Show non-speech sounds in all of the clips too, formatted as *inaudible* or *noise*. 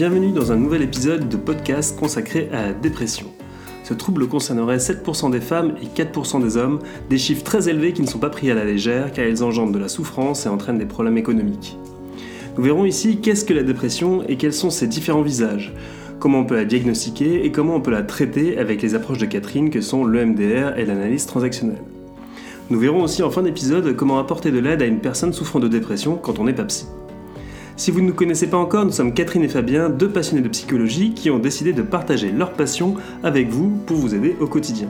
Bienvenue dans un nouvel épisode de podcast consacré à la dépression. Ce trouble concernerait 7% des femmes et 4% des hommes, des chiffres très élevés qui ne sont pas pris à la légère car ils engendrent de la souffrance et entraînent des problèmes économiques. Nous verrons ici qu'est-ce que la dépression et quels sont ses différents visages, comment on peut la diagnostiquer et comment on peut la traiter avec les approches de Catherine que sont l'EMDR et l'analyse transactionnelle. Nous verrons aussi en fin d'épisode comment apporter de l'aide à une personne souffrant de dépression quand on n'est pas psy. Si vous ne nous connaissez pas encore, nous sommes Catherine et Fabien, deux passionnés de psychologie qui ont décidé de partager leur passion avec vous pour vous aider au quotidien.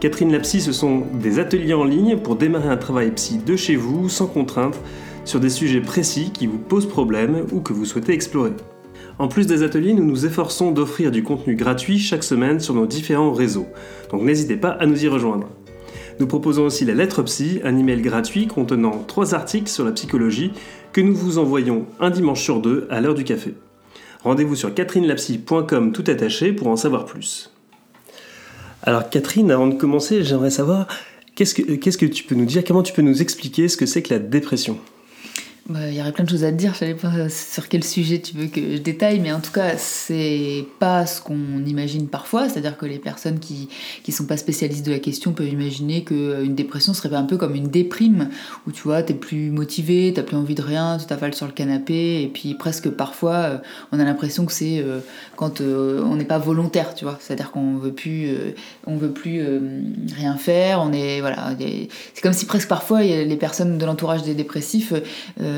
Catherine la psy, ce sont des ateliers en ligne pour démarrer un travail psy de chez vous, sans contrainte, sur des sujets précis qui vous posent problème ou que vous souhaitez explorer. En plus des ateliers, nous nous efforçons d'offrir du contenu gratuit chaque semaine sur nos différents réseaux, donc n'hésitez pas à nous y rejoindre. Nous proposons aussi la lettre psy, un email gratuit contenant trois articles sur la psychologie que nous vous envoyons un dimanche sur deux à l'heure du café. Rendez-vous sur catherinelapsy.com tout attaché pour en savoir plus. Alors Catherine, avant de commencer, j'aimerais savoir qu'est-ce que, qu'est-ce que tu peux nous dire, comment tu peux nous expliquer ce que c'est que la dépression? Bah, il y aurait plein de choses à te dire, je savais pas sur quel sujet tu veux que je détaille, mais en tout cas, c'est pas ce qu'on imagine parfois, c'est-à-dire que les personnes qui, qui sont pas spécialistes de la question peuvent imaginer qu'une dépression serait un peu comme une déprime, où tu vois, t'es plus motivé, t'as plus envie de rien, tu t'affales sur le canapé, et puis presque parfois, euh, on a l'impression que c'est euh, quand euh, on n'est pas volontaire, tu vois, c'est-à-dire qu'on veut plus, on veut plus rien faire, on est, voilà, c'est comme si presque parfois les personnes de l'entourage des dépressifs euh,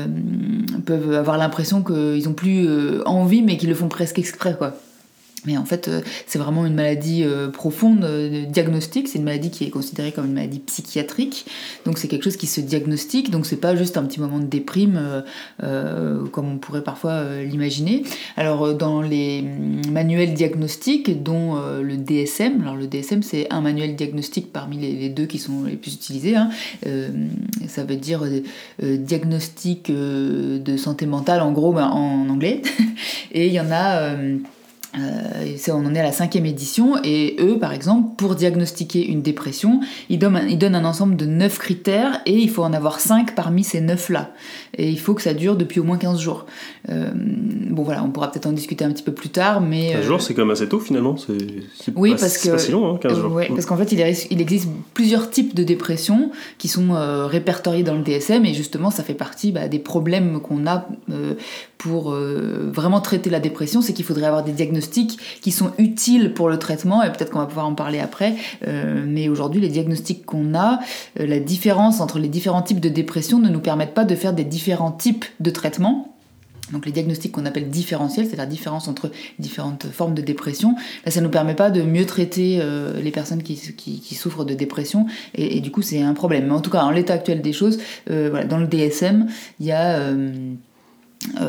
peuvent avoir l'impression qu'ils ont plus euh, envie, mais qu'ils le font presque exprès, quoi. Mais en fait, euh, c'est vraiment une maladie euh, profonde, euh, diagnostique. C'est une maladie qui est considérée comme une maladie psychiatrique. Donc c'est quelque chose qui se diagnostique. Donc c'est pas juste un petit moment de déprime comme on pourrait parfois l'imaginer. Alors dans les manuels diagnostiques, dont le DSM, alors le DSM c'est un manuel diagnostique parmi les, deux qui sont les plus utilisés. Hein. ça veut dire diagnostic de santé mentale en gros ben, en anglais. *laughs* Et il y en a euh, on en est à la cinquième édition et eux, par exemple, pour diagnostiquer une dépression, ils donnent, un, ils donnent un ensemble de neuf critères et il faut en avoir cinq parmi ces neuf-là. Et il faut que ça dure depuis au moins 15 jours. Euh, bon voilà, on pourra peut-être en discuter un petit peu plus tard, mais... 15 jours, euh, c'est quand même assez tôt finalement, c'est oui, parce que, pas si long, hein, 15 jours. Ouais, parce qu'en fait, il, il, existe plusieurs types de dépression qui sont répertoriés dans le DSM et justement, ça fait partie bah, des problèmes qu'on a pour vraiment traiter la dépression, c'est qu'il faudrait avoir des diagnostics qui sont utiles pour le traitement, et peut-être qu'on va pouvoir en parler après, euh, mais aujourd'hui les diagnostics qu'on a, euh, la différence entre les différents types de dépression ne nous permettent pas de faire des différents types de traitements. Donc les diagnostics qu'on appelle différentiels, c'est la différence entre différentes formes de dépression, ben, ça ne nous permet pas de mieux traiter euh, les personnes qui, souffrent de dépression, et, du coup c'est un problème. Mais en tout cas, en l'état actuel des choses, dans le DSM, il y a...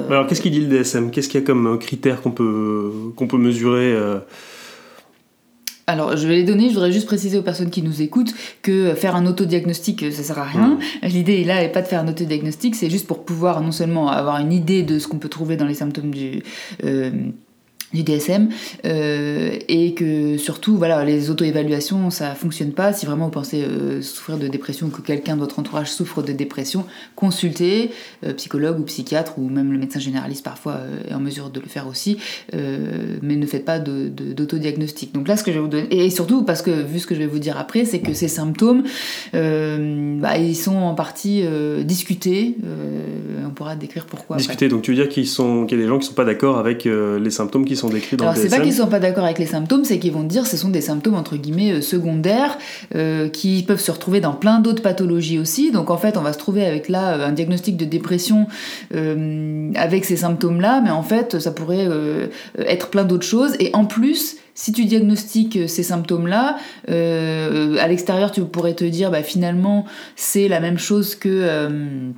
Alors, qu'est-ce qu'il dit le DSM Qu'est-ce qu'il y a comme euh, qu'on peut, qu'on peut mesurer euh? Alors, je vais les donner, je voudrais juste préciser aux personnes qui nous écoutent que faire un autodiagnostic, ça sert à rien. Mmh. L'idée là n'est pas de faire un autodiagnostic, c'est juste pour pouvoir non seulement avoir une idée de ce qu'on peut trouver dans les symptômes du, du DSM euh, et que surtout voilà les auto-évaluations ça fonctionne pas. Si vraiment vous pensez euh, souffrir de dépression que quelqu'un de votre entourage souffre de dépression consultez euh, psychologue ou psychiatre ou même le médecin généraliste parfois est en mesure de le faire aussi mais ne faites pas d'autodiagnostic. Donc là ce que je vais vous donner et surtout parce que vu ce que je vais vous dire après c'est que ces symptômes bah, ils sont en partie discutés on pourra décrire pourquoi discuter donc tu veux dire qu'il y a des gens qui sont pas d'accord avec les symptômes qui sont alors, c'est pas qu'ils sont pas d'accord avec les symptômes, c'est qu'ils vont dire que ce sont des symptômes entre guillemets euh, secondaires euh, qui peuvent se retrouver dans plein d'autres pathologies aussi. Donc en fait, on va se trouver avec là euh, un diagnostic de dépression avec ces symptômes-là, mais en fait, ça pourrait être plein d'autres choses. Et en plus, si tu diagnostiques ces symptômes-là, à l'extérieur, tu pourrais te dire, bah, finalement, c'est la même chose que euh,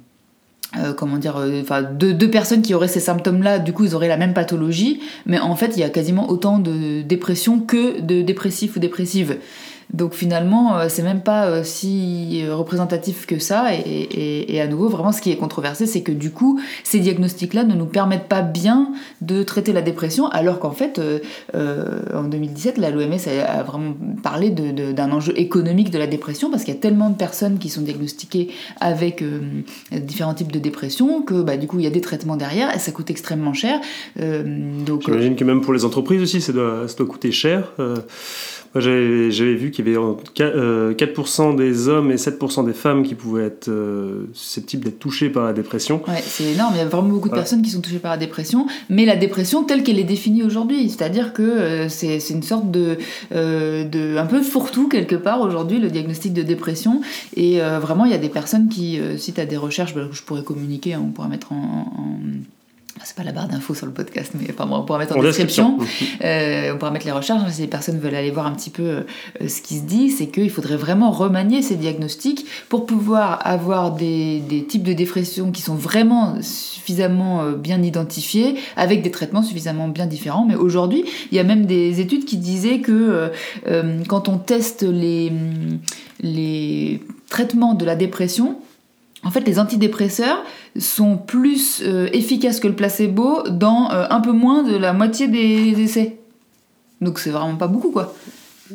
comment dire, euh, enfin deux, personnes qui auraient ces symptômes-là, du coup ils auraient la même pathologie, mais en fait il y a quasiment autant de dépression que de dépressifs ou dépressives. Donc finalement, euh, c'est même pas euh, si représentatif que ça. Et, à nouveau, vraiment, ce qui est controversé, c'est que du coup, ces diagnostics-là ne nous permettent pas bien de traiter la dépression, alors qu'en fait, en 2017, la l'OMS a, vraiment parlé d'un enjeu économique de la dépression, parce qu'il y a tellement de personnes qui sont diagnostiquées avec différents types de dépression que bah, du coup, il y a des traitements derrière et ça coûte extrêmement cher. donc, J'imagine que même pour les entreprises aussi, ça doit, ça doit coûter cher. J'avais vu qu'il y avait 4% euh, des hommes et 7% des femmes qui pouvaient être euh, susceptibles d'être touchés par la dépression. Ouais, c'est énorme. Il y a vraiment beaucoup de personnes qui sont touchées par la dépression, mais la dépression telle qu'elle est définie aujourd'hui, c'est-à-dire que euh, c'est une sorte de, de un peu fourre-tout quelque part aujourd'hui le diagnostic de dépression. Et vraiment, il y a des personnes qui, si tu as des recherches, bah, je pourrais communiquer, hein, on pourra mettre en c'est pas la barre d'infos sur le podcast, mais enfin, on pourra mettre en, description. *laughs* Euh, on pourra mettre les recherches. Si les personnes veulent aller voir un petit peu euh, ce qui se dit, c'est qu'il faudrait vraiment remanier ces diagnostics pour pouvoir avoir des, types de dépression qui sont vraiment suffisamment euh, bien identifiés, avec des traitements suffisamment bien différents. Mais aujourd'hui, il y a même des études qui disaient que quand on teste les, les traitements de la dépression, en fait, les antidépresseurs sont plus euh, efficaces que le placebo dans euh, un peu moins de la moitié des essais. Donc c'est vraiment pas beaucoup, quoi.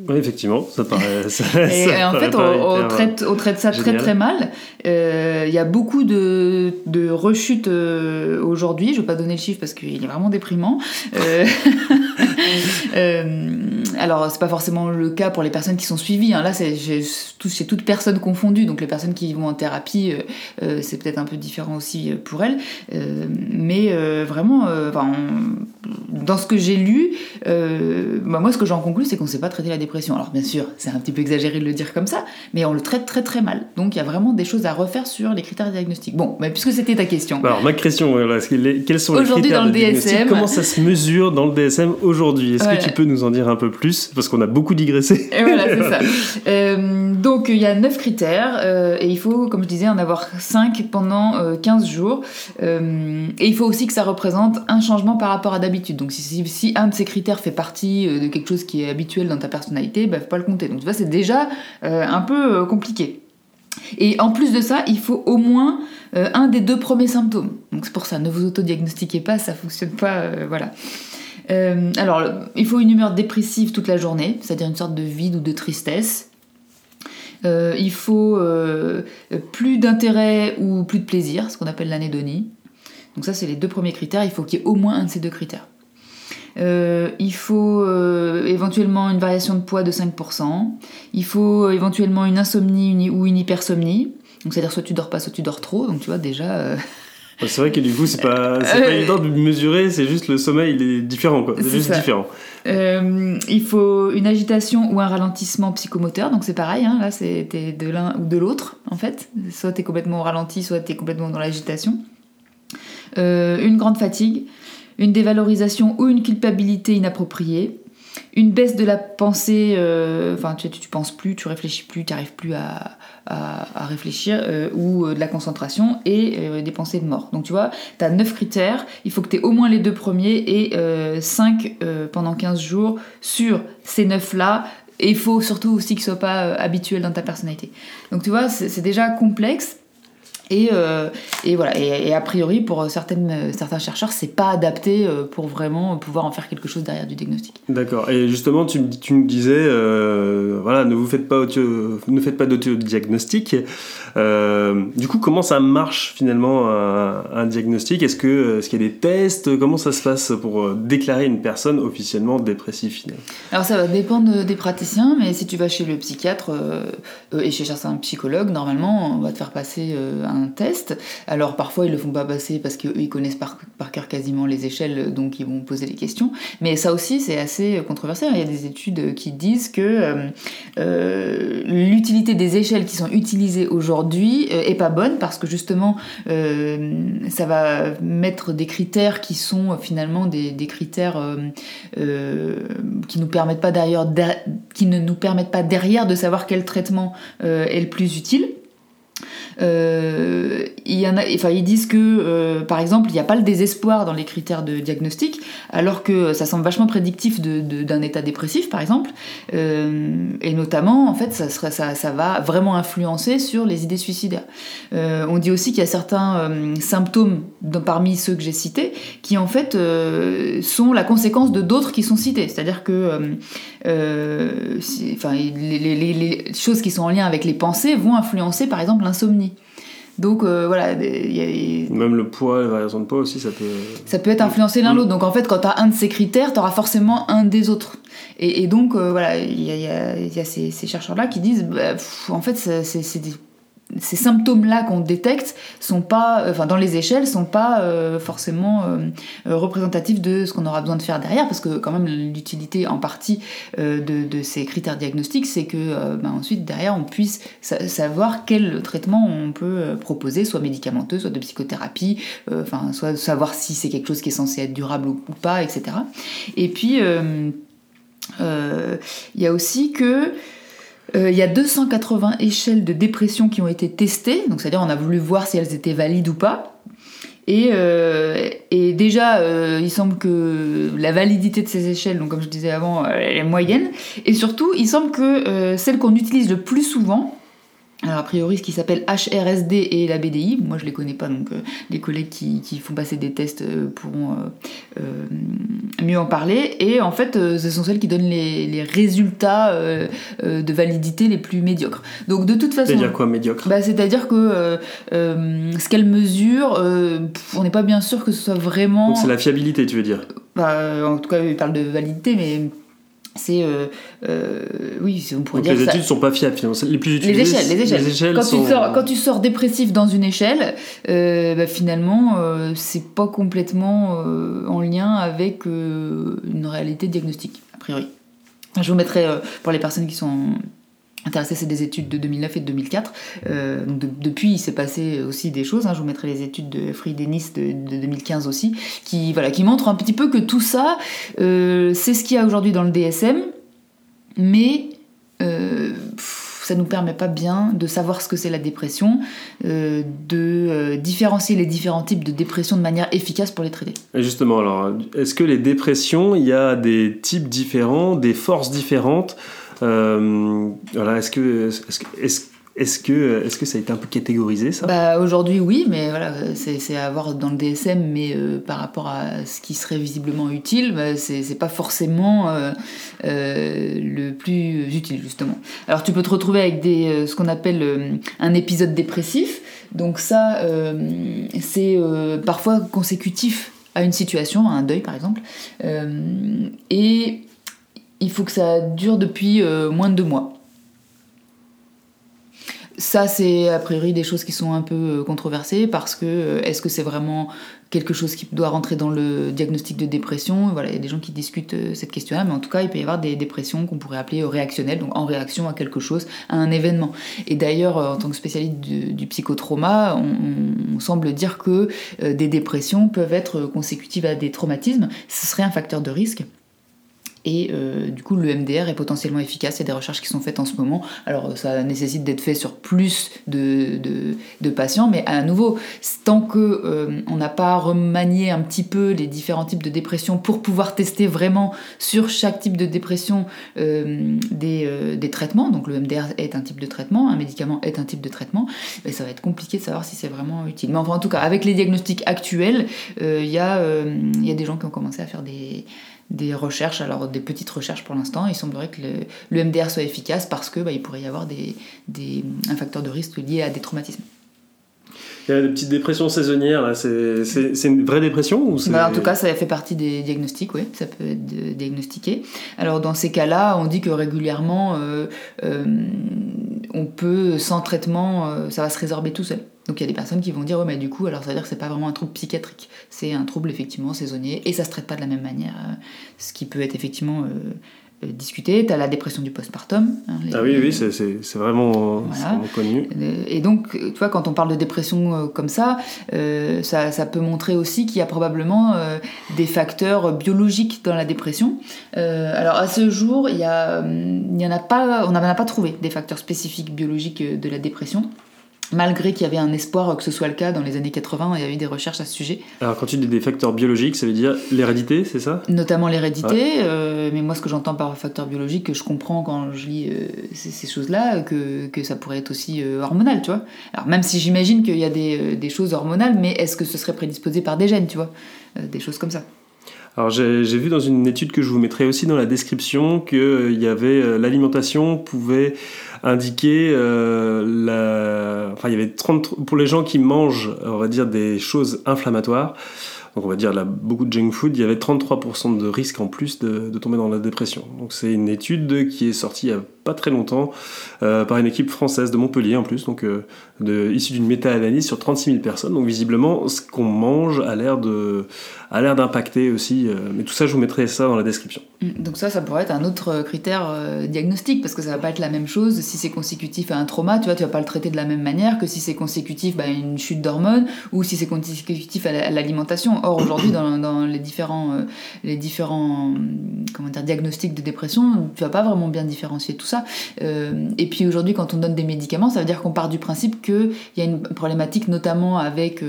Oui, effectivement, ça paraît. *laughs* et, en fait, on, traite, on, traite, ça très très mal. Euh, il y a beaucoup de, de rechutes aujourd'hui. Je ne vais pas donner le chiffre parce qu'il est vraiment déprimant. *laughs* alors, c'est pas forcément le cas pour les personnes qui sont suivies. Hein. Là, c'est chez toute personne confondue. Donc, les personnes qui vont en thérapie, euh, euh, c'est peut-être un peu différent aussi euh, pour elles. mais vraiment, dans ce que j'ai lu, bah, moi, ce que j'en conclus, c'est qu'on ne sait pas traiter la dépression. Alors, bien sûr, c'est un petit peu exagéré de le dire comme ça, mais on le traite très très mal. Donc, il y a vraiment des choses à refaire sur les critères diagnostiques. Bon, mais puisque c'était ta question. Alors, ma question, quels sont les critères dans le DSM, Comment ça se mesure dans le DSM aujourd'hui? Est-ce que tu peux nous en dire un peu plus parce qu'on a beaucoup digressé. Et voilà, c'est ça. *laughs* Euh, donc il y a 9 critères, euh, et il faut, comme je disais, en avoir 5 pendant 15 euh, jours. et il faut aussi que ça représente un changement par rapport à d'habitude. Donc si, si, un de ces critères fait partie de quelque chose qui est habituel dans ta personnalité, bah, ne faut pas le compter. Donc tu vois, c'est déjà un peu compliqué. Et en plus de ça, il faut au moins un des deux premiers symptômes. Donc c'est pour ça, ne vous autodiagnostiquez pas, ça fonctionne pas, voilà. Euh, alors, il faut une humeur dépressive toute la journée, c'est-à-dire une sorte de vide ou de tristesse. Euh, il faut euh, plus d'intérêt ou plus de plaisir, ce qu'on appelle l'anédonie. Donc ça, c'est les deux premiers critères. Il faut qu'il y ait au moins un de ces deux critères. il faut éventuellement une variation de poids de 5%. Il faut éventuellement une insomnie ou une hypersomnie. Donc c'est-à-dire soit tu dors pas, soit tu dors trop. Donc tu vois déjà, *laughs* c'est vrai que du coup, c'est pas, pas euh, évident de mesurer, c'est juste le sommeil, il est différent, quoi. C'est juste différent. Euh, il faut une agitation ou un ralentissement psychomoteur, donc c'est pareil, hein, là, c'était de l'un ou de l'autre, en fait. Soit tu es complètement au ralenti, soit tu es complètement dans l'agitation. Euh, une grande fatigue, une dévalorisation ou une culpabilité inappropriée, une baisse de la pensée, enfin, tu, tu, penses plus, tu réfléchis plus, tu n'arrives plus à à, réfléchir euh, ou euh, de la concentration et euh, des pensées de mort. Donc tu vois, tu as 9 critères, il faut que tu aies au moins les deux premiers et 5 pendant 15 jours sur ces 9 là. Et il faut surtout aussi qu'ils ne soient pas habituels dans ta personnalité. Donc tu vois, c'est déjà complexe. Et, euh, et, voilà. Et, a priori, pour certaines, certains chercheurs, c'est pas adapté euh, pour vraiment pouvoir en faire quelque chose derrière du diagnostic. D'accord. Et justement, tu, tu nous disais, euh, voilà, ne vous faites pas, ne faites pas d'autodiagnostic. Euh, du coup, comment ça marche finalement un, diagnostic? Est-ce que est qu'il y a des tests? Comment ça se passe pour déclarer une personne officiellement dépressive finalement? Alors ça va dépendre des praticiens, mais si tu vas chez le psychiatre et chez certains psychologues, normalement, on va te faire passer un test. Alors parfois ils le font pas passer parce qu'eux ils connaissent par, par cœur quasiment les échelles, donc ils vont poser les questions. Mais ça aussi c'est assez controversé. Il y a des études qui disent que euh, euh, l'utilité des échelles qui sont utilisées aujourd'hui euh, est pas bonne parce que justement ça va mettre des critères qui sont finalement des, critères qui nous permettent pas qui ne nous permettent pas derrière de savoir quel traitement est le plus utile. Enfin, ils disent que, par exemple, il n'y a pas le désespoir dans les critères de diagnostic, alors que ça semble vachement prédictif d'un état dépressif, par exemple. et notamment, en fait, ça, va vraiment influencer sur les idées suicidaires. on dit aussi qu'il y a certains symptômes parmi ceux que j'ai cités qui, en fait, sont la conséquence de d'autres qui sont cités. C'est-à-dire que euh, euh, enfin, les, choses qui sont en lien avec les pensées vont influencer par exemple l'insomnie. Donc euh, voilà. Même le poids, la variation de poids aussi, ça peut. Ça peut être influencé l'un mm. l'autre. Donc en fait, quand tu as un de ces critères, tu auras forcément un des autres. Et, donc voilà, il y a, ces, chercheurs-là qui disent bah, en fait, c'est des ces symptômes-là qu'on détecte sont pas, enfin dans les échelles, sont pas euh, forcément euh, euh, représentatifs de ce qu'on aura besoin de faire derrière, parce que quand même l'utilité en partie de, ces critères diagnostiques, c'est que ben, ensuite derrière on puisse savoir quel traitement on peut proposer, soit médicamenteux, soit de psychothérapie, enfin soit savoir si c'est quelque chose qui est censé être durable ou pas, etc. Et puis il y a aussi que euh, il y a 280 échelles de dépression qui ont été testées, donc c'est-à-dire on a voulu voir si elles étaient valides ou pas. Et, euh, déjà, euh, il semble que la validité de ces échelles, donc comme je disais avant, elle est moyenne. Et surtout, il semble que celle qu'on utilise le plus souvent, alors a priori ce qui s'appelle HRSD et la BDI, moi je les connais pas donc euh, les collègues qui, font passer des tests euh, pourront euh, mieux en parler. Et en fait ce sont celles qui donnent les, résultats de validité les plus médiocres. Donc de toute façon... C'est-à-dire quoi médiocre? bah, C'est-à-dire que ce qu'elles mesurent, on n'est pas bien sûr que ce soit vraiment... Donc c'est la fiabilité tu veux dire? Bah, En tout cas ils parlent de validité mais c'est euh, euh, oui on pourrait dire les études ne sont pas fiables les plus utilisées les échelles. les échelles, quand, tu sors, quand tu sors dépressif dans une échelle euh, bah, finalement c'est pas complètement en lien avec une réalité diagnostique a priori. Je vous mettrai pour les personnes qui sont intéressé, c'est des études de 2009 et de 2004. Euh, depuis, il s'est passé aussi des choses. Hein. Je vous mettrai les études de Free Dennis de, 2015 aussi, qui, voilà, qui montrent un petit peu que tout ça, euh, c'est ce qu'il y a aujourd'hui dans le DSM, mais euh, ça nous permet pas bien de savoir ce que c'est la dépression, de différencier les différents types de dépression de manière efficace pour les traiter. Justement, alors, est-ce que les dépressions, il y a des types différents, des forces différentes euh, voilà, est-ce que, est-ce, est-ce, est-ce que, est-ce que ça a été un peu catégorisé ça? Bah, Aujourd'hui oui, mais voilà, c'est, à voir dans le DSM, mais euh, par rapport à ce qui serait visiblement utile, bah, c'est, c'est pas forcément euh, le plus utile justement. Alors tu peux te retrouver avec des, ce qu'on appelle un épisode dépressif, donc ça c'est parfois consécutif à une situation, à un deuil par exemple, et il faut que ça dure depuis euh, moins de deux mois. Ça, c'est a priori des choses qui sont un peu euh, controversées parce que euh, est-ce que c'est vraiment quelque chose qui doit rentrer dans le diagnostic de dépression? Voilà, il y a des gens qui discutent cette question-là, mais en tout cas, il peut y avoir des dépressions qu'on pourrait appeler réactionnelles, donc en réaction à quelque chose, à un événement. Et d'ailleurs, en tant que spécialiste du, psychotrauma, on, semble dire que des dépressions peuvent être consécutives à des traumatismes. Ce serait un facteur de risque. Et euh, du coup, le MDR est potentiellement efficace. Il y a des recherches qui sont faites en ce moment. Alors, ça nécessite d'être fait sur plus de, patients, mais à nouveau, tant que euh, on n'a pas remanié un petit peu les différents types de dépression pour pouvoir tester vraiment sur chaque type de dépression euh, des, traitements, donc le MDR est un type de traitement, un médicament est un type de traitement, ben, ça va être compliqué de savoir si c'est vraiment utile. Mais enfin, en tout cas, avec les diagnostics actuels, il y, a des gens qui ont commencé à faire des des recherches, alors des petites recherches pour l'instant. Il semblerait que le, MDR soit efficace parce que bah, il pourrait y avoir des, des, un facteur de risque lié à des traumatismes. Il y a des petites dépressions saisonnières, là. C'est, une vraie dépression ou bah, En tout cas, ça fait partie des diagnostics, oui, ça peut être diagnostiqué. Alors, dans ces cas-là, on dit que régulièrement, euh, euh, on peut, sans traitement, euh, ça va se résorber tout seul. Donc il y a des personnes qui vont dire, ouais, mais du coup, alors ça veut dire que c'est pas vraiment un trouble psychiatrique, c'est un trouble effectivement saisonnier et ça se traite pas de la même manière, euh, ce qui peut être effectivement euh, euh, discuté. Tu as la dépression du postpartum. Hein, ah oui, oui, c'est vraiment, connu. Et donc, tu vois, quand on parle de dépression comme ça, ça, ça, peut montrer aussi qu'il y a probablement des facteurs biologiques dans la dépression. alors à ce jour, il y, a, il y en a pas, on n'en a pas trouvé des facteurs spécifiques biologiques de la dépression. Malgré qu'il y avait un espoir que ce soit le cas dans les années 80, il y a eu des recherches à ce sujet. Alors quand tu dis des facteurs biologiques, ça veut dire l'hérédité, c'est ça? Notamment l'hérédité, euh, mais moi ce que j'entends par facteur biologique, que je comprends quand je lis euh, ces, choses-là, que, que, ça pourrait être aussi euh, hormonal, tu vois. Alors même si j'imagine qu'il y a des, des, choses hormonales, mais est-ce que ce serait prédisposé par des gènes, tu vois? Des choses comme ça. Alors j'ai vu dans une étude que je vous mettrai aussi dans la description que y avait l'alimentation pouvait indiquer euh, la... enfin il y avait 30 pour les gens qui mangent on va dire des choses inflammatoires donc on va dire beaucoup de junk food, il y avait 33% de risque en plus de, de, tomber dans la dépression. Donc c'est une étude qui est sortie il y a pas très longtemps euh, par une équipe française de Montpellier en plus, donc euh, issue d'une méta-analyse sur 36 000 personnes. Donc visiblement ce qu'on mange a l'air d'impacter aussi. Euh, mais tout ça, je vous mettrai ça dans la description. Mm, donc ça, ça pourrait être un autre critère euh, diagnostique, parce que ça va pas être la même chose si c'est consécutif à un trauma, tu vois, tu vas pas le traiter de la même manière que si c'est consécutif bah, à une chute d'hormones ou si c'est consécutif à l'alimentation. Or, aujourd'hui, dans, dans, les différents, les différents comment dire, diagnostics de dépression, tu vas pas vraiment bien différencier tout ça. Et puis aujourd'hui, quand on donne des médicaments, ça veut dire qu'on part du principe qu'il y a une problématique notamment avec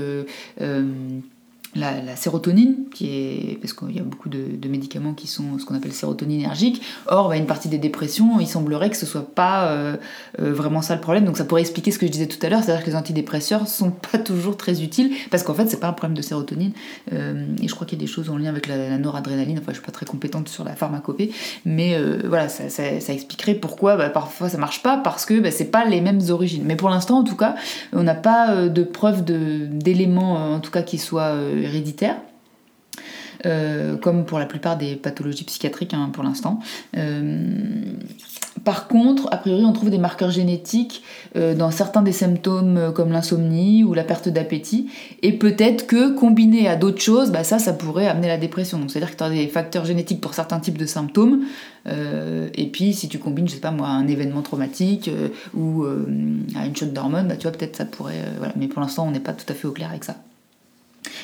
la, sérotonine, qui est parce qu'il y a beaucoup de, médicaments qui sont ce qu'on appelle sérotoninergiques. Or, bah, une partie des dépressions, il semblerait que ce soit pas euh, euh, vraiment ça le problème. Donc, ça pourrait expliquer ce que je disais tout à l'heure, c'est-à-dire que les antidépresseurs sont *laughs* pas toujours très utiles parce qu'en fait, c'est pas un problème de sérotonine. Euh, et je crois qu'il y a des choses en lien avec la, noradrénaline. Enfin, je suis pas très compétente sur la pharmacopée, mais voilà, ça, expliquerait pourquoi bah, parfois ça marche pas parce que bah, c'est pas les mêmes origines. Mais pour l'instant, en tout cas, on n'a pas de preuve d'éléments, en tout cas, qui soient héréditaire. Euh, comme pour la plupart des pathologies psychiatriques hein, pour l'instant. Euh, par contre, a priori, on trouve des marqueurs génétiques euh, dans certains des symptômes comme l'insomnie ou la perte d'appétit, et peut-être que combiné à d'autres choses, bah, ça, pourrait amener la dépression. Donc, c'est-à-dire que tu as des facteurs génétiques pour certains types de symptômes, et puis si tu combines, je sais pas moi, un événement traumatique ou à une chute d'hormones, bah, tu vois, peut-être ça pourrait. Mais pour l'instant, on n'est pas tout à fait au clair avec ça.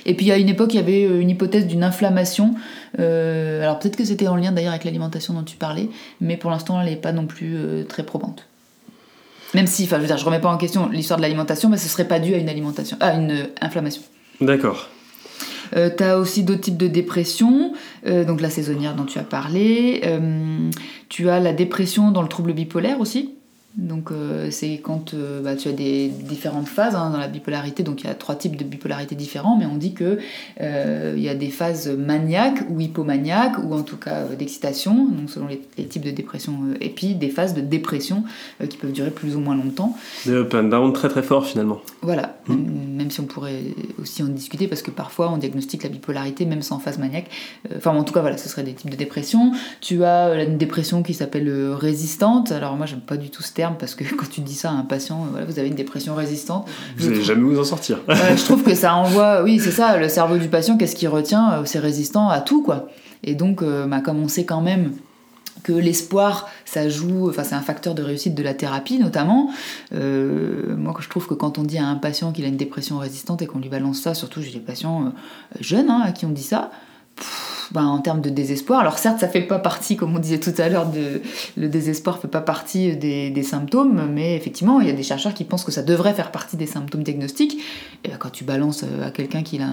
Et puis à une époque, il y avait euh, une hypothèse d'une inflammation. Euh, alors peut-être que c'était en lien d'ailleurs avec l'alimentation dont tu parlais, mais pour l'instant, elle n'est pas non plus euh, très probante. Même si, enfin, je veux dire, je remets pas en question l'histoire de l'alimentation, mais ce serait pas dû à une alimentation, à une inflammation. D'accord. tu as aussi d'autres types de dépression, donc la saisonnière dont tu as parlé. tu as la dépression dans le trouble bipolaire aussi. Donc euh, c'est quand euh, bah, tu as des différentes phases hein, dans la bipolarité, donc il y a trois types de bipolarité différents, mais on dit que euh, il y a des phases maniaques ou hypomaniaques, ou en tout cas d'excitation, donc selon les, types de dépression, et puis des phases de dépression qui peuvent durer plus ou moins longtemps. Des up and down très très fort finalement. Voilà, mmh. même, si on pourrait aussi en discuter, parce que parfois on diagnostique la bipolarité même sans phase maniaque. Enfin en tout cas voilà, ce serait des types de dépression. Tu as une dépression qui s'appelle résistante, alors moi j'aime pas du tout ce terme parce que quand tu dis ça à un patient, euh, voilà, vous avez une dépression résistante. Vous n'allez jamais vous en sortir. je trouve que ça envoie, oui, c'est ça, le cerveau du patient, qu'est-ce qu'il retient euh, C'est résistant à tout, quoi. Et donc, euh, bah, comme on sait quand même que l'espoir, ça joue, enfin c'est un facteur de réussite de la thérapie notamment. moi, je trouve que quand on dit à un patient qu'il a une dépression résistante et qu'on lui balance ça, surtout j'ai des patients jeunes hein, à qui on dit ça, ben, en termes de désespoir. Alors certes, ça fait pas partie, comme on disait tout à l'heure, de, le désespoir fait pas partie des, symptômes, mais effectivement, il y a des chercheurs qui pensent que ça devrait faire partie des symptômes diagnostiques. Et ben, quand tu balances euh, à quelqu'un qui a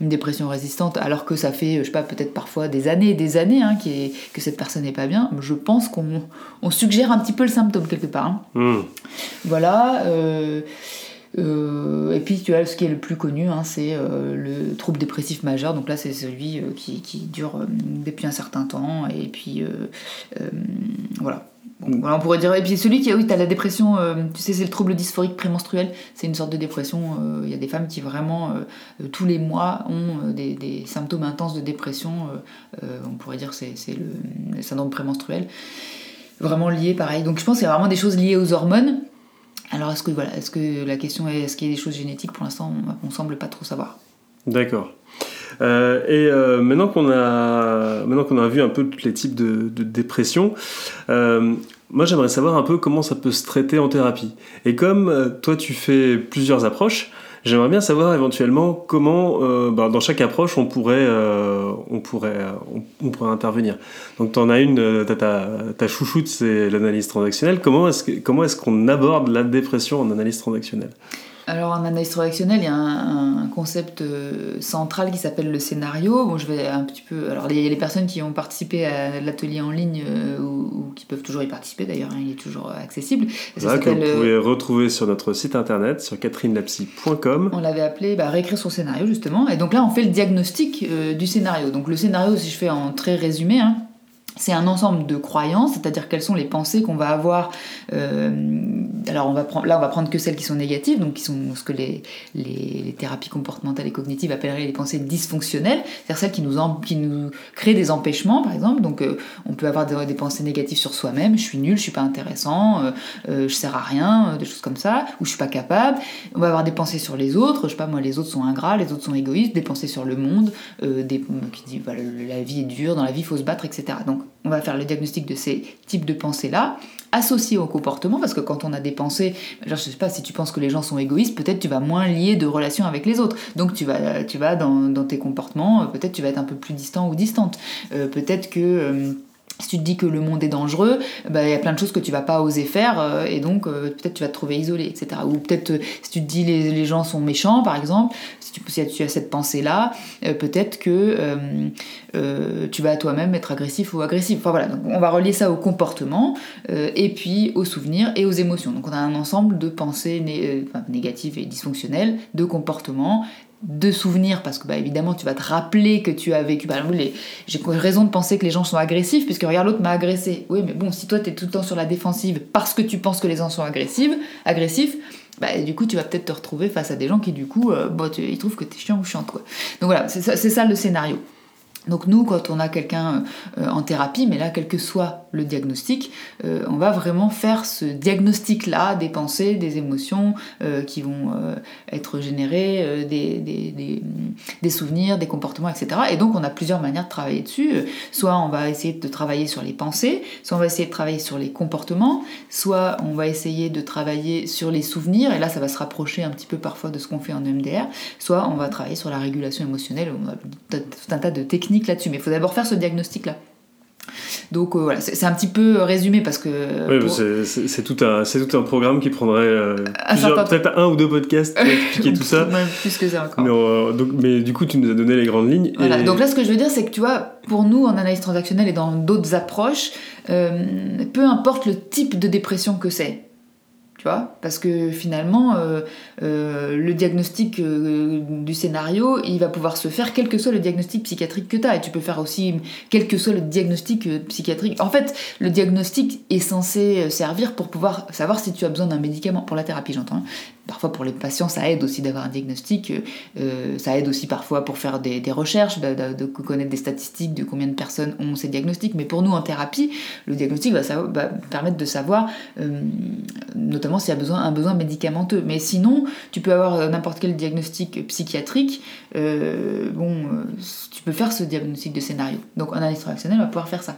une dépression résistante, alors que ça fait, je sais pas, peut-être parfois des années et des années hein, que cette personne n'est pas bien, je pense qu'on on suggère un petit peu le symptôme quelque part. Hein. Hmm. Voilà. Euh, euh, et puis tu as ce qui est le plus connu, hein, c'est euh, le trouble dépressif majeur. Donc là, c'est celui euh, qui, qui, dure depuis un certain temps. Et puis voilà. voilà. On pourrait dire. Et puis celui qui, oui, tu as la dépression, tu sais, c'est le trouble dysphorique prémenstruel. C'est une sorte de dépression. Il y a des femmes qui vraiment, tous les mois, ont des, des, symptômes intenses de dépression. on pourrait dire c'est c'est le, le syndrome prémenstruel. Vraiment lié, pareil. Donc je pense qu'il y a vraiment des choses liées aux hormones. Alors est-ce que voilà, est-ce que la question est est-ce qu'il y a des choses génétiques Pour l'instant, on, ne semble pas trop savoir. D'accord. Euh, et euh, maintenant qu'on a maintenant qu'on a vu un peu tous les types de, dépression, euh, moi j'aimerais savoir un peu comment ça peut se traiter en thérapie. Et comme toi tu fais plusieurs approches, J'aimerais bien savoir éventuellement comment, euh, bah, dans chaque approche, on pourrait, euh, on pourrait, on, pourrait intervenir. Donc, tu en as une, ta, ta, ta chouchoute, c'est l'analyse transactionnelle. Comment est-ce comment est-ce qu'on aborde la dépression en analyse transactionnelle? Alors en analyse transactionnelle, il y a un, concept euh, central qui s'appelle le scénario. Bon, je vais un petit peu. Alors les, les personnes qui ont participé à l'atelier en ligne euh, ou, qui peuvent toujours y participer d'ailleurs, hein, il est toujours accessible. Ça que vous pouvez euh, retrouver sur notre site internet sur catherinelapsy.com. On l'avait appelé bah, réécrire son scénario justement. Et donc là, on fait le diagnostic du scénario. Donc le scénario, si je fais en très résumé. Hein, c'est un ensemble de croyances, c'est-à-dire quelles sont les pensées qu'on va avoir. Euh, alors on va prendre, là, on va prendre que celles qui sont négatives, donc qui sont ce que les, thérapies comportementales et cognitives appelleraient les pensées dysfonctionnelles, c'est-à-dire celles qui nous, créent des empêchements, par exemple. Donc euh, on peut avoir des, pensées négatives sur soi-même, je suis nul, je suis pas intéressant, euh, je sers à rien, des choses comme ça, ou je suis pas capable. On va avoir des pensées sur les autres, je sais pas moi, les autres sont ingrats, les autres sont égoïstes, des pensées sur le monde, qui dit voilà, la vie est dure, dans la vie il faut se battre, etc. on va faire le diagnostic de ces types de pensées-là, associés au comportement, parce que quand on a des pensées, je sais pas, si tu penses que les gens sont égoïstes, peut-être tu vas moins lier de relations avec les autres. Donc tu vas, tu vas dans, tes comportements, peut-être tu vas être un peu plus distant ou distante. Euh, peut-être que... Euh, si tu te dis que le monde est dangereux, bah, il y a plein de choses que tu vas pas oser faire euh, et donc peut-être tu vas te trouver isolé, etc. Ou peut-être si tu te dis les, les gens sont méchants, par exemple, si tu, as cette pensée-là, euh, peut-être que euh, euh, tu vas toi-même être agressif ou agressif. Enfin voilà, on va relier ça au comportement et puis aux souvenirs et aux émotions. Donc on a un ensemble de pensées négatives et dysfonctionnelles, de comportements de souvenirs parce que bah, évidemment tu vas te rappeler que tu as vécu par j'ai raison de penser que les gens sont agressifs puisque regarde l'autre m'a agressé oui mais bon si toi tu es tout le temps sur la défensive parce que tu penses que les gens sont agressifs agressifs bah, du coup, tu vas peut-être te retrouver face à des gens qui, du coup, euh, bah, ils trouvent que tu es chiant ou chiante. Quoi. Donc voilà, c'est ça, le scénario. Donc nous, quand on a quelqu'un euh, en thérapie, mais là, quel que soit le diagnostic, euh, on va vraiment faire ce diagnostic-là des pensées, des émotions euh, qui vont être générées, des, des, des, souvenirs, des comportements, etc. Et donc on a plusieurs manières de travailler dessus. Soit on va essayer de travailler sur les pensées, soit on va essayer de travailler sur les comportements, soit on va essayer de travailler sur les souvenirs, et là ça va se rapprocher un petit peu parfois de ce qu'on fait en EMDR, soit on va travailler sur la régulation émotionnelle, on a tout un tas de techniques là-dessus, mais il faut d'abord faire ce diagnostic-là. Donc euh, voilà, c'est un petit peu résumé parce que. Oui, c'est tout, un, tout un programme qui prendrait euh, peut-être un ou deux podcasts pour *laughs* expliquer tout ça. Même plus que ça encore. Mais, euh, donc, mais, du coup, tu nous as donné les grandes lignes. Voilà, donc là, ce que je veux dire, c'est que tu vois, pour nous, en analyse transactionnelle et dans d'autres approches, peu importe le type de dépression que c'est, tu vois Parce que finalement, euh, euh, le diagnostic euh, du scénario, il va pouvoir se faire quel que soit le diagnostic psychiatrique que tu as. Et tu peux faire aussi quel que soit le diagnostic psychiatrique. En fait, le diagnostic est censé servir pour pouvoir savoir si tu as besoin d'un médicament, pour la thérapie j'entends, hein. Parfois pour les patients, ça aide aussi d'avoir un diagnostic, euh, ça aide aussi parfois pour faire des, recherches, de, connaître des statistiques de combien de personnes ont ces diagnostics. Mais pour nous en thérapie, le diagnostic va, permettre de savoir euh, notamment s'il y a besoin, un besoin médicamenteux. Mais sinon, tu peux avoir euh, n'importe quel diagnostic psychiatrique, bon, tu peux faire ce diagnostic de scénario. Donc analyse transactionnelle, on va pouvoir faire ça.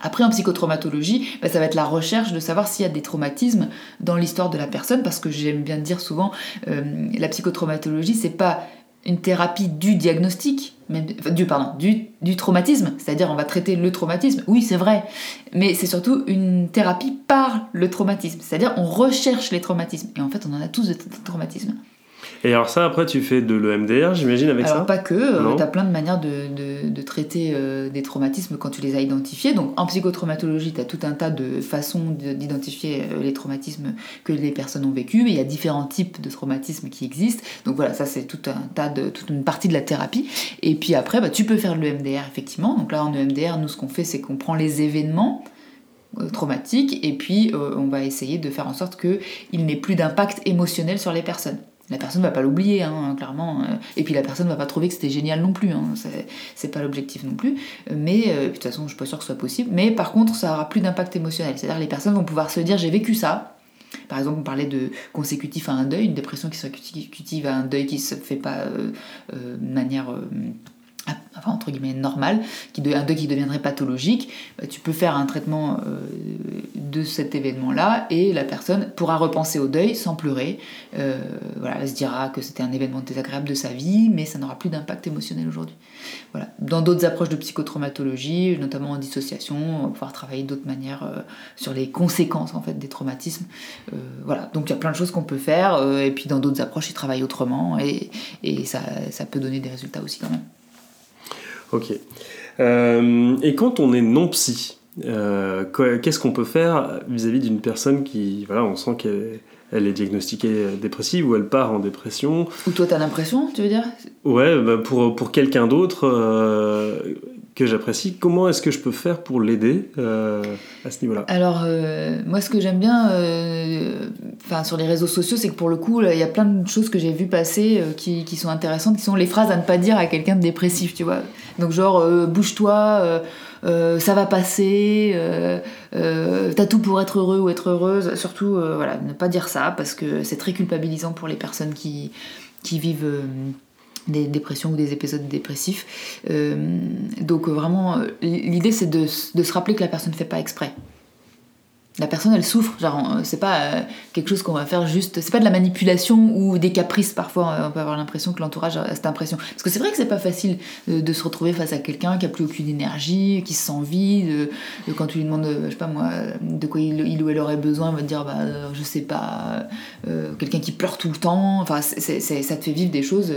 Après, en psychotraumatologie, bah, ça va être la recherche de savoir s'il y a des traumatismes dans l'histoire de la personne, parce que j'aime bien dire souvent, euh, la psychotraumatologie, c'est pas une thérapie du diagnostic, du, pardon, du traumatisme, c'est-à-dire on va traiter le traumatisme, oui c'est vrai, mais c'est surtout une thérapie par le traumatisme, c'est-à-dire on recherche les traumatismes, et en fait on en a tous des traumatismes. Et alors ça, après, tu fais de l'EMDR, j'imagine, avec alors, ça pas que, euh, tu as plein de manières de, de, traiter euh, des traumatismes quand tu les as identifiés. Donc en psychotraumatologie, tu as tout un tas de façons d'identifier euh, les traumatismes que les personnes ont vécus. Il y a différents types de traumatismes qui existent. Donc voilà, ça c'est tout un tas de, toute une partie de la thérapie. Et puis après, bah, tu peux faire de l'EMDR, effectivement. Donc là, en EMDR, nous, ce qu'on fait, c'est qu'on prend les événements traumatiques et puis on va essayer de faire en sorte qu'il n'ait plus d'impact émotionnel sur les personnes la personne va pas l'oublier, hein, clairement. Euh. Et puis la personne va pas trouver que c'était génial non plus. Hein. C'est pas l'objectif non plus. Mais euh, de toute façon, je suis pas sûre que ce soit possible. Mais par contre, ça aura plus d'impact émotionnel. C'est-à-dire les personnes vont pouvoir se dire j'ai vécu ça. Par exemple, on parlait de consécutif à un deuil, une dépression qui serait consécutive à un deuil qui se fait pas euh, de manière enfin entre guillemets normal, qui un deuil qui deviendrait pathologique, bah, tu peux faire un traitement euh, de cet événement-là et la personne pourra repenser au deuil sans pleurer. Euh, voilà, elle se dira que c'était un événement désagréable de sa vie, mais ça n'aura plus d'impact émotionnel aujourd'hui. Voilà. Dans d'autres approches de psychotraumatologie, notamment en dissociation, on va pouvoir travailler d'autres manières euh, sur les conséquences en fait des traumatismes. voilà, donc il y a plein de choses qu'on peut faire, et puis dans d'autres approches, ils travaillent autrement et, ça peut donner des résultats aussi quand même. Ok. Euh, et quand on est non psy, euh, qu'est-ce qu'on peut faire vis-à-vis d'une personne qui, voilà, on sent qu'elle est diagnostiquée dépressive ou elle part en dépression Ou toi, t'as l'impression, tu veux dire? Ouais, bah pour, pour quelqu'un d'autre, euh, que j'apprécie. Comment est-ce que je peux faire pour l'aider euh, à ce niveau-là? Alors, euh, moi, ce que j'aime bien euh, sur les réseaux sociaux, c'est que pour le coup, il y a plein de choses que j'ai vues passer qui, qui, sont intéressantes, qui sont les phrases à ne pas dire à quelqu'un de dépressif, tu vois. Donc, genre, bouge-toi. ça va passer, t'as tout pour être heureux ou être heureuse. Surtout, voilà, ne pas dire ça parce que c'est très culpabilisant pour les personnes qui, qui vivent des dépressions ou des épisodes dépressifs. Euh, donc vraiment, l'idée c'est de, se rappeler que la personne ne fait pas exprès la personne elle souffre genre euh, c'est pas euh, quelque chose qu'on va faire juste c'est pas de la manipulation ou des caprices parfois euh, on peut avoir l'impression que l'entourage a cette impression. Parce que c'est vrai que c'est pas facile de, se retrouver face à quelqu'un qui a plus aucune énergie qui se sent vide quand tu lui demandes je sais pas moi de quoi il, ou elle aurait besoin il va te dire bah je sais pas quelqu'un qui pleure tout le temps. Enfin ça te fait vivre des choses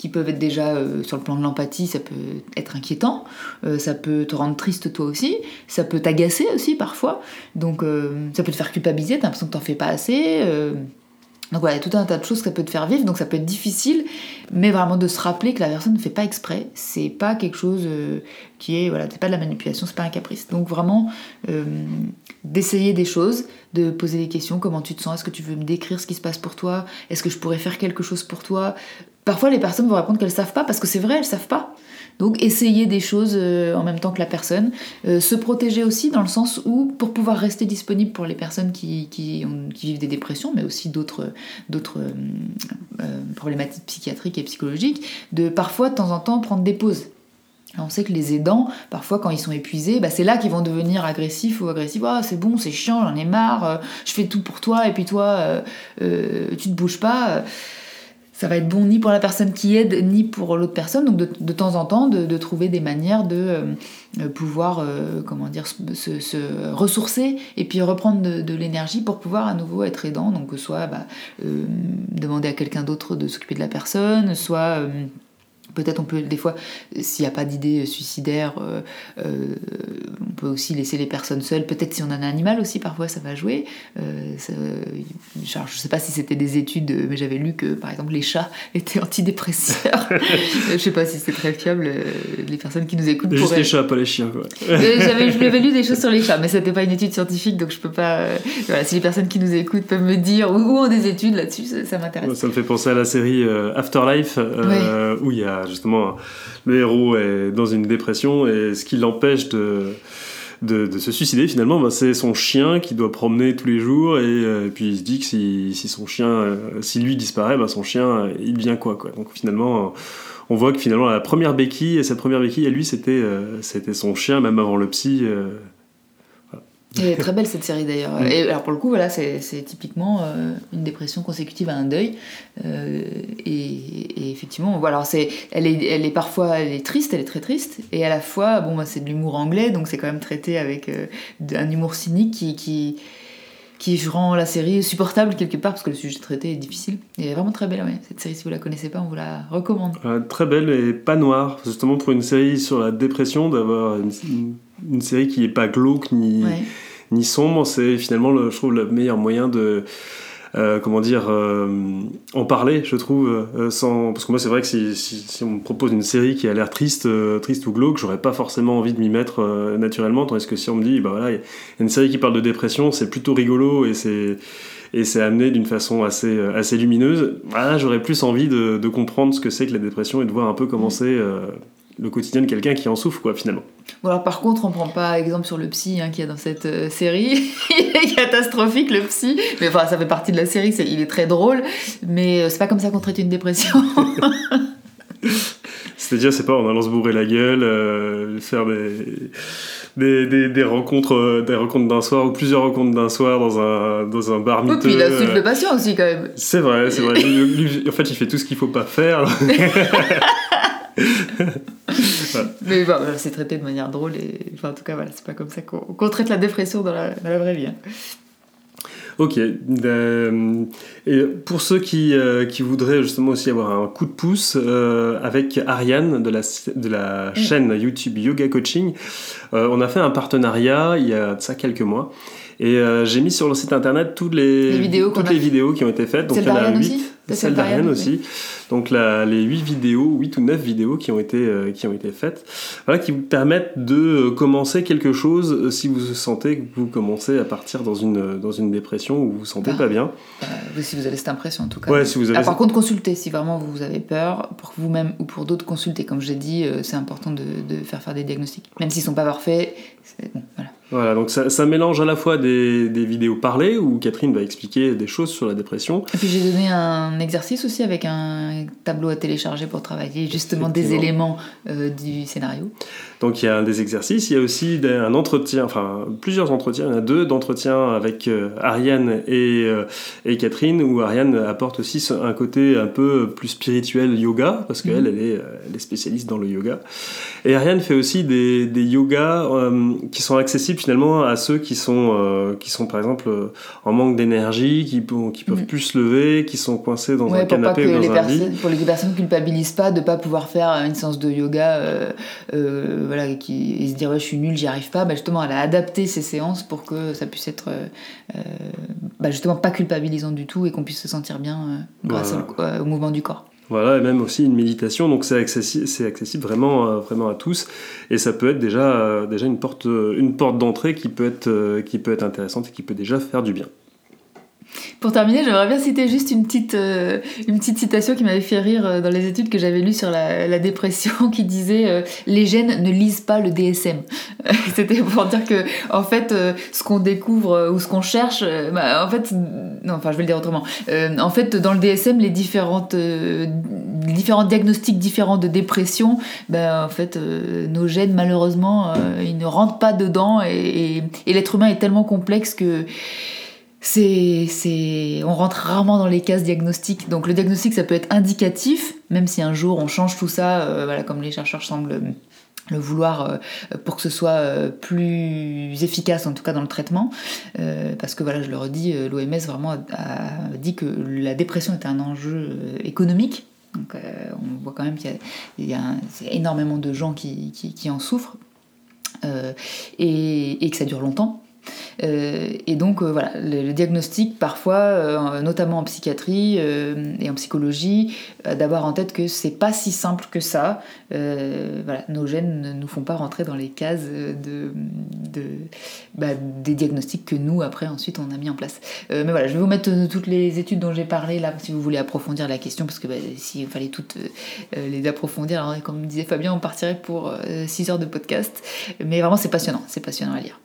qui peuvent être déjà euh, sur le plan de l'empathie, ça peut être inquiétant, euh, ça peut te rendre triste toi aussi, ça peut t'agacer aussi parfois, donc euh, ça peut te faire culpabiliser, t'as l'impression que t'en fais pas assez. Donc voilà, tout un tas de choses que ça peut te faire vivre, donc ça peut être difficile, mais vraiment de se rappeler que la personne ne fait pas exprès, c'est pas quelque chose qui est, voilà, c'est pas de la manipulation, c'est pas un caprice. Donc vraiment, d'essayer des choses, de poser des questions, comment tu te sens, est-ce que tu veux me décrire ce qui se passe pour toi, est-ce que je pourrais faire quelque chose pour toi, Parfois, les personnes vont répondre qu'elles savent pas parce que c'est vrai, elles savent pas. Donc, essayer des choses euh, en même temps que la personne. Euh, se protéger aussi dans le sens où, pour pouvoir rester disponible pour les personnes qui, vivent des dépressions, mais aussi d'autres euh, problématiques psychiatriques et psychologiques, de parfois, de temps en temps, prendre des pauses. on sait que les aidants, parfois quand ils sont épuisés, bah, c'est là qu'ils vont devenir agressifs ou agressifs. Ah, c'est bon, c'est chiant, j'en ai marre, je fais tout pour toi et puis toi, tu te bouges pas ça va être bon ni pour la personne qui aide, ni pour l'autre personne. Donc de, temps en temps, de, trouver des manières de euh, pouvoir, euh, comment dire, se, ressourcer et puis reprendre de, l'énergie pour pouvoir à nouveau être aidant. Donc soit bah, euh, demander à quelqu'un d'autre de s'occuper de la personne, soit Peut-être on peut, des fois, s'il n'y a pas d'idée suicidaire, euh, euh, on peut aussi laisser les personnes seules. Peut-être si on a un animal aussi, parfois ça va jouer. Euh, je ne sais pas si c'était des études, mais j'avais lu que par exemple les chats *laughs* étaient antidépresseurs. *laughs* je ne sais pas si c'est très fiable, les personnes qui nous écoutent. Juste les chats, pas les chiens. Quoi. j'avais, j'avais lu des choses sur les chats, mais ce n'était pas une étude scientifique, donc je peux pas. voilà, si les personnes qui nous écoutent peuvent me dire ou, ont des études là-dessus, ça, m'intéresse. Ça me fait penser à la série Afterlife, où il y a justement le héros est dans une dépression et ce qui l'empêche de, de, se suicider finalement, bah, c'est son chien qui doit promener tous les jours et, euh, puis il se dit que si, si son chien, euh, si lui disparaît, bah, son chien euh, il devient quoi, quoi. Donc finalement on voit que finalement la première béquille et cette première béquille à lui c'était c'était son chien même avant le psy elle est très belle cette série d'ailleurs. Et alors pour le coup, voilà, c'est typiquement euh, une dépression consécutive à un deuil. Euh, et, effectivement, voilà, elle est, elle est parfois, elle est triste, elle est très triste, et à la fois, bon, bah, c'est de l'humour anglais, donc c'est quand même traité avec euh, un humour cynique qui, qui, qui rend la série supportable quelque part parce que le sujet traité est difficile. Et elle est vraiment très belle, ouais. cette série. Si vous la connaissez pas, on vous la recommande. très belle et pas noire, justement pour une série sur la dépression, d'avoir une une série qui est pas glauque ni, ni sombre, c'est finalement, le, je trouve, le meilleur moyen de. Euh, comment dire, euh, en parler, je trouve, euh, sans... parce que moi c'est vrai que si, si, on me propose une série qui a l'air triste, triste ou glauque, j'aurais pas forcément envie de m'y mettre naturellement, tandis que si on me dit, bah voilà, il y a une série qui parle de dépression, c'est plutôt rigolo et c'est et c'est amené d'une façon assez, assez lumineuse, voilà, j'aurais plus envie de, de, comprendre ce que c'est que la dépression et de voir un peu comment c'est le quotidien de quelqu'un qui en souffre, quoi, finalement. Bon, alors par contre, on prend pas exemple sur le psy hein, qui est dans cette euh, série. *laughs* il est catastrophique, le psy. Mais enfin, ça fait partie de la série, il est très drôle. Mais euh, c'est pas comme ça qu'on traite une dépression. *laughs* C'est-à-dire, c'est pas en allant se bourrer la gueule, faire des des, des, rencontres euh, des rencontres d'un soir ou plusieurs rencontres d'un soir dans un, dans un bar miteux. Et puis il a le patient aussi quand même. C'est vrai, c'est vrai. *laughs* en fait, il fait tout ce qu'il faut pas faire. *laughs* Mais bon, c'est traité de manière drôle et enfin, en tout cas voilà, c'est pas comme ça qu'on traite la dépression dans la, dans la vraie vie. Hein. Ok. Euh, et pour ceux qui, euh, qui, voudraient justement aussi avoir un coup de pouce euh, avec Ariane de la, de la mm. chaîne YouTube Yoga Coaching, on a fait un partenariat il y a ça quelques mois. Et j'ai mis sur le site internet toutes les, vidéos, toutes les vidéos qui ont été faites. Donc il y en a 8. Celle d'Ariane aussi. Donc les 8 vidéos, 8 ou 9 vidéos qui ont été, euh, qui ont été faites, voilà, qui vous permettent de euh, commencer quelque chose euh, si vous sentez que vous commencez à partir dans une, dans une dépression ou vous vous sentez pas bien. si vous avez cette impression en tout cas. Ouais, si vous avez... Ah, par contre, consultez si vraiment vous avez peur, pour vous-même ou pour d'autres, consultez. Comme j'ai dit, c'est important de, de, faire faire des diagnostics. Même s'ils sont pas parfaits, bon, voilà. Voilà, donc ça, ça, mélange à la fois des, des, vidéos parlées où Catherine va expliquer des choses sur la dépression. Et puis j'ai donné un exercice aussi avec un tableau à télécharger pour travailler justement des éléments euh, du scénario. Donc il y a des exercices, il y a aussi un entretien, enfin plusieurs entretiens, il y en a deux d'entretiens avec euh, Ariane et, euh, et, Catherine, où Ariane apporte aussi un côté un peu plus spirituel yoga, parce qu'elle, mhm. elle, est, elle est spécialiste dans le yoga. Et Ariane fait aussi des, des yogas qui sont accessibles finalement à ceux qui sont, qui sont par exemple en manque d'énergie, qui, qui peuvent mhm. plus se lever, qui sont coincés dans un canapé ou dans un lit. Pour les personnes qui ne culpabilisent pas de ne pas pouvoir faire une séance de yoga voilà, qui, et se dire ouais, je suis nul, j'y arrive pas, bah, justement, elle a adapté ses séances pour que ça puisse être euh, euh, bah, justement pas culpabilisant du tout et qu'on puisse se sentir bien euh, grâce au, mouvement du corps. Voilà, et même aussi une méditation, donc c'est accessible, c'est accessible vraiment, vraiment à tous, et ça peut être déjà, déjà une porte, une porte d'entrée qui peut être, qui peut être intéressante et qui peut déjà faire du bien. Pour terminer, j'aimerais bien citer juste une petite, euh, une petite citation qui m'avait fait rire euh, dans les études que j'avais lues sur la, dépression *laughs* qui disait euh, Les gènes ne lisent pas le DSM. *laughs* C'était pour dire que, en fait, ce qu'on découvre ou ce qu'on cherche, bah, en fait, non, enfin, je vais le dire autrement. en fait, dans le DSM, les différentes, différents diagnostics différents de dépression, bah, en fait, nos gènes, malheureusement, ils ne rentrent pas dedans et l'être humain est tellement complexe que c'est, on rentre rarement dans les cases diagnostiques. Donc le diagnostic, ça peut être indicatif, même si un jour on change tout ça, euh, voilà, comme les chercheurs semblent le vouloir euh, pour que ce soit euh, plus efficace en tout cas dans le traitement. Parce que voilà je le redis l'OMS vraiment a, dit que la dépression est un enjeu économique. Donc on voit quand même qu'il y a, énormément de gens qui, en souffrent. Et, que ça dure longtemps et donc euh, voilà, le, diagnostic parfois, euh, notamment en psychiatrie et en psychologie, d'avoir en tête que c'est pas si simple que ça. voilà, nos gènes ne nous font pas rentrer dans les cases bah, des diagnostics que nous après ensuite on a mis en place. mais voilà, je vais vous mettre toutes les études dont j'ai parlé là si vous voulez approfondir la question parce que bah, s'il fallait toutes les approfondir, alors, comme disait Fabien, on partirait pour 6 heures de podcast. Mais vraiment c'est passionnant, c'est passionnant à lire.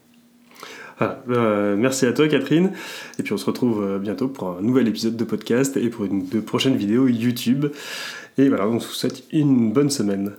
Euh, merci à toi Catherine. Et puis on se retrouve euh, bientôt pour un nouvel épisode de podcast et pour une de prochaines vidéos YouTube. Et voilà, on vous souhaite une bonne semaine.